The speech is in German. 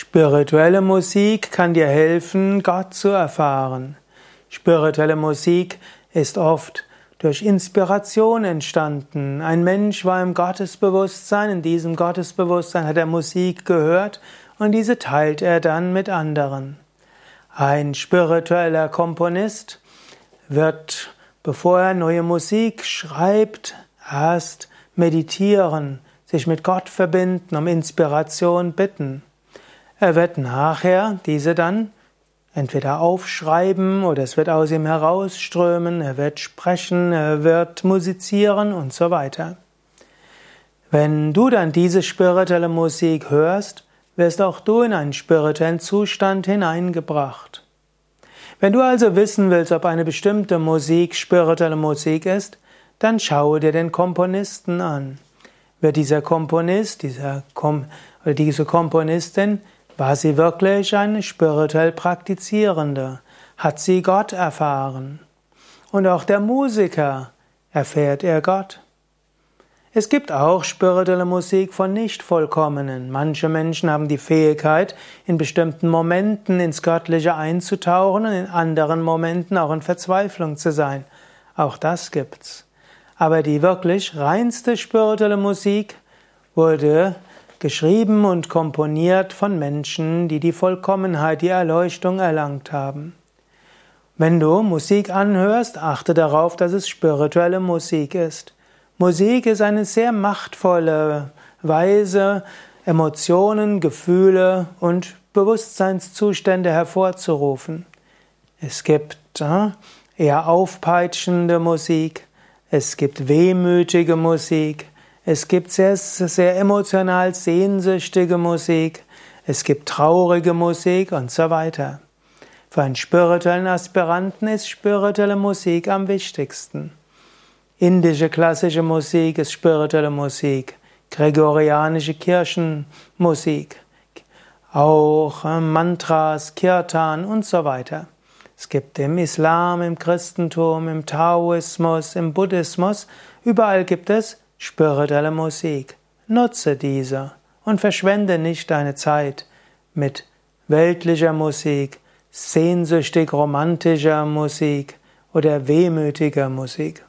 Spirituelle Musik kann dir helfen, Gott zu erfahren. Spirituelle Musik ist oft durch Inspiration entstanden. Ein Mensch war im Gottesbewusstsein, in diesem Gottesbewusstsein hat er Musik gehört und diese teilt er dann mit anderen. Ein spiritueller Komponist wird, bevor er neue Musik schreibt, erst meditieren, sich mit Gott verbinden, um Inspiration bitten. Er wird nachher diese dann entweder aufschreiben oder es wird aus ihm herausströmen, er wird sprechen, er wird musizieren und so weiter. Wenn du dann diese spirituelle Musik hörst, wirst auch du in einen spirituellen Zustand hineingebracht. Wenn du also wissen willst, ob eine bestimmte Musik spirituelle Musik ist, dann schaue dir den Komponisten an. Wird dieser Komponist, dieser Kom oder diese Komponistin war sie wirklich eine spirituell Praktizierende? Hat sie Gott erfahren? Und auch der Musiker, erfährt er Gott? Es gibt auch spirituelle Musik von Nicht-Vollkommenen. Manche Menschen haben die Fähigkeit, in bestimmten Momenten ins Göttliche einzutauchen und in anderen Momenten auch in Verzweiflung zu sein. Auch das gibt's. Aber die wirklich reinste spirituelle Musik wurde geschrieben und komponiert von Menschen, die die Vollkommenheit, die Erleuchtung erlangt haben. Wenn du Musik anhörst, achte darauf, dass es spirituelle Musik ist. Musik ist eine sehr machtvolle Weise, Emotionen, Gefühle und Bewusstseinszustände hervorzurufen. Es gibt äh, eher aufpeitschende Musik, es gibt wehmütige Musik, es gibt sehr, sehr emotional sehnsüchtige Musik. Es gibt traurige Musik und so weiter. Für einen spirituellen Aspiranten ist spirituelle Musik am wichtigsten. Indische klassische Musik ist spirituelle Musik. Gregorianische Kirchenmusik. Auch äh, Mantras, Kirtan und so weiter. Es gibt im Islam, im Christentum, im Taoismus, im Buddhismus, überall gibt es spirituelle Musik. Nutze diese und verschwende nicht deine Zeit mit weltlicher Musik, sehnsüchtig romantischer Musik oder wehmütiger Musik.